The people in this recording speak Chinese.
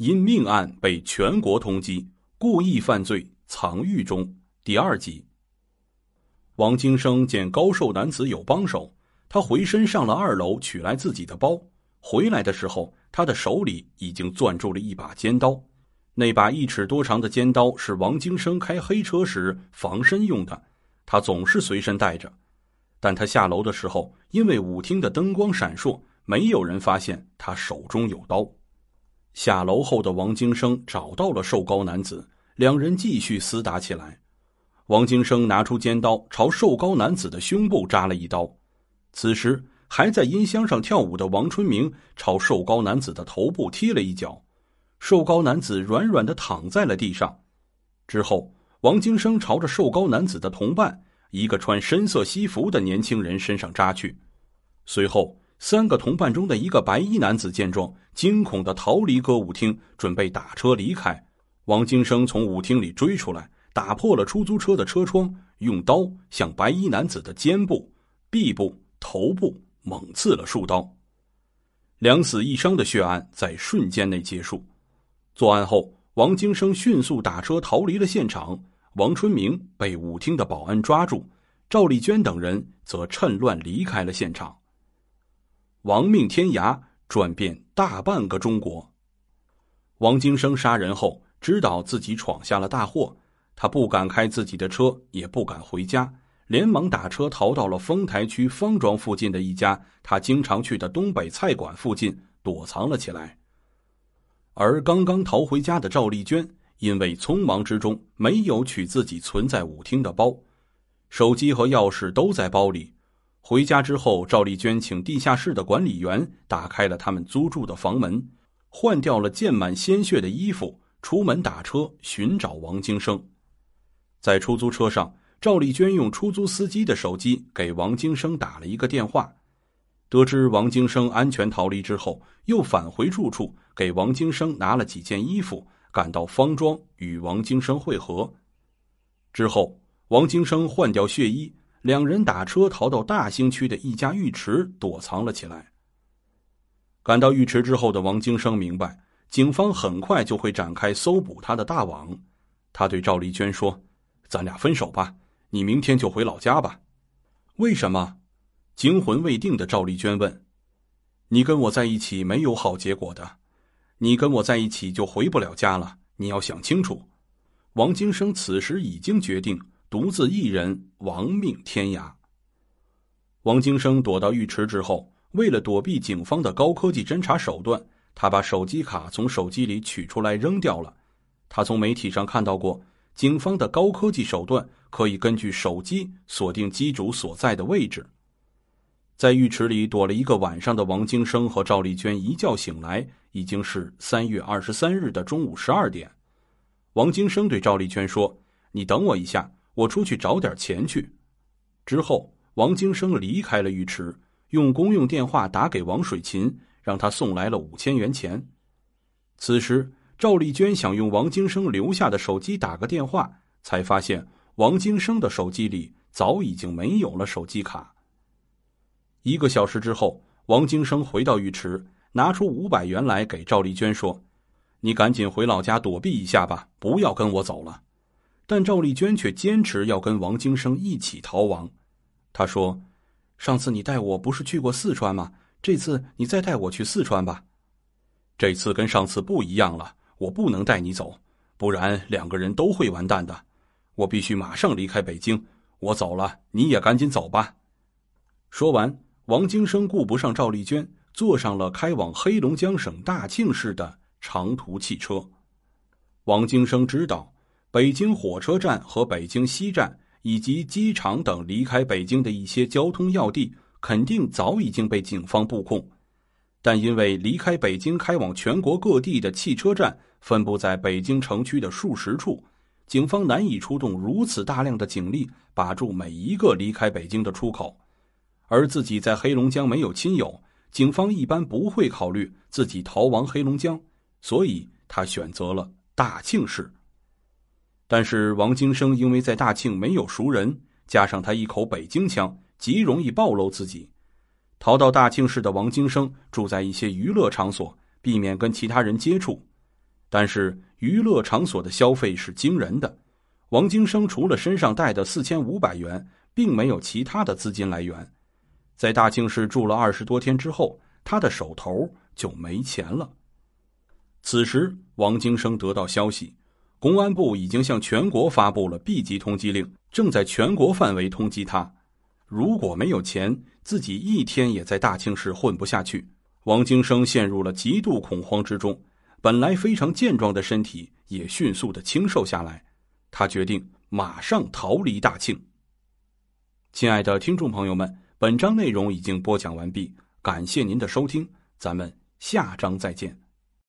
因命案被全国通缉，故意犯罪藏狱中。第二集。王金生见高瘦男子有帮手，他回身上了二楼取来自己的包。回来的时候，他的手里已经攥住了一把尖刀。那把一尺多长的尖刀是王金生开黑车时防身用的，他总是随身带着。但他下楼的时候，因为舞厅的灯光闪烁，没有人发现他手中有刀。下楼后的王金生找到了瘦高男子，两人继续厮打起来。王金生拿出尖刀，朝瘦高男子的胸部扎了一刀。此时，还在音箱上跳舞的王春明朝瘦高男子的头部踢了一脚，瘦高男子软软的躺在了地上。之后，王金生朝着瘦高男子的同伴，一个穿深色西服的年轻人身上扎去。随后，三个同伴中的一个白衣男子见状，惊恐的逃离歌舞厅，准备打车离开。王金生从舞厅里追出来。打破了出租车的车窗，用刀向白衣男子的肩部、臂部、头部猛刺了数刀，两死一伤的血案在瞬间内结束。作案后，王金生迅速打车逃离了现场，王春明被舞厅的保安抓住，赵丽娟等人则趁乱离开了现场。亡命天涯，转遍大半个中国。王金生杀人后，知道自己闯下了大祸。他不敢开自己的车，也不敢回家，连忙打车逃到了丰台区方庄附近的一家他经常去的东北菜馆附近躲藏了起来。而刚刚逃回家的赵丽娟，因为匆忙之中没有取自己存在舞厅的包，手机和钥匙都在包里。回家之后，赵丽娟请地下室的管理员打开了他们租住的房门，换掉了溅满鲜血的衣服，出门打车寻找王金生。在出租车上，赵丽娟用出租司机的手机给王金生打了一个电话。得知王金生安全逃离之后，又返回住处，给王金生拿了几件衣服，赶到方庄与王金生会合。之后，王金生换掉血衣，两人打车逃到大兴区的一家浴池躲藏了起来。赶到浴池之后的王金生明白，警方很快就会展开搜捕他的大网。他对赵丽娟说。咱俩分手吧，你明天就回老家吧。为什么？惊魂未定的赵丽娟问。你跟我在一起没有好结果的，你跟我在一起就回不了家了。你要想清楚。王金生此时已经决定独自一人亡命天涯。王金生躲到浴池之后，为了躲避警方的高科技侦查手段，他把手机卡从手机里取出来扔掉了。他从媒体上看到过。警方的高科技手段可以根据手机锁定机主所在的位置。在浴池里躲了一个晚上的王金生和赵丽娟一觉醒来，已经是三月二十三日的中午十二点。王金生对赵丽娟说：“你等我一下，我出去找点钱去。”之后，王金生离开了浴池，用公用电话打给王水琴，让他送来了五千元钱。此时。赵丽娟想用王金生留下的手机打个电话，才发现王金生的手机里早已经没有了手机卡。一个小时之后，王金生回到浴池，拿出五百元来给赵丽娟说：“你赶紧回老家躲避一下吧，不要跟我走了。”但赵丽娟却坚持要跟王金生一起逃亡。她说：“上次你带我不是去过四川吗？这次你再带我去四川吧。这次跟上次不一样了。”我不能带你走，不然两个人都会完蛋的。我必须马上离开北京。我走了，你也赶紧走吧。说完，王金生顾不上赵丽娟，坐上了开往黑龙江省大庆市的长途汽车。王金生知道，北京火车站和北京西站以及机场等离开北京的一些交通要地，肯定早已经被警方布控。但因为离开北京开往全国各地的汽车站。分布在北京城区的数十处，警方难以出动如此大量的警力把住每一个离开北京的出口。而自己在黑龙江没有亲友，警方一般不会考虑自己逃亡黑龙江，所以他选择了大庆市。但是王金生因为在大庆没有熟人，加上他一口北京腔，极容易暴露自己。逃到大庆市的王金生住在一些娱乐场所，避免跟其他人接触。但是娱乐场所的消费是惊人的。王金生除了身上带的四千五百元，并没有其他的资金来源。在大庆市住了二十多天之后，他的手头就没钱了。此时，王金生得到消息，公安部已经向全国发布了 B 级通缉令，正在全国范围通缉他。如果没有钱，自己一天也在大庆市混不下去。王金生陷入了极度恐慌之中，本来非常健壮的身体也迅速的清瘦下来。他决定马上逃离大庆。亲爱的听众朋友们，本章内容已经播讲完毕，感谢您的收听，咱们下章再见。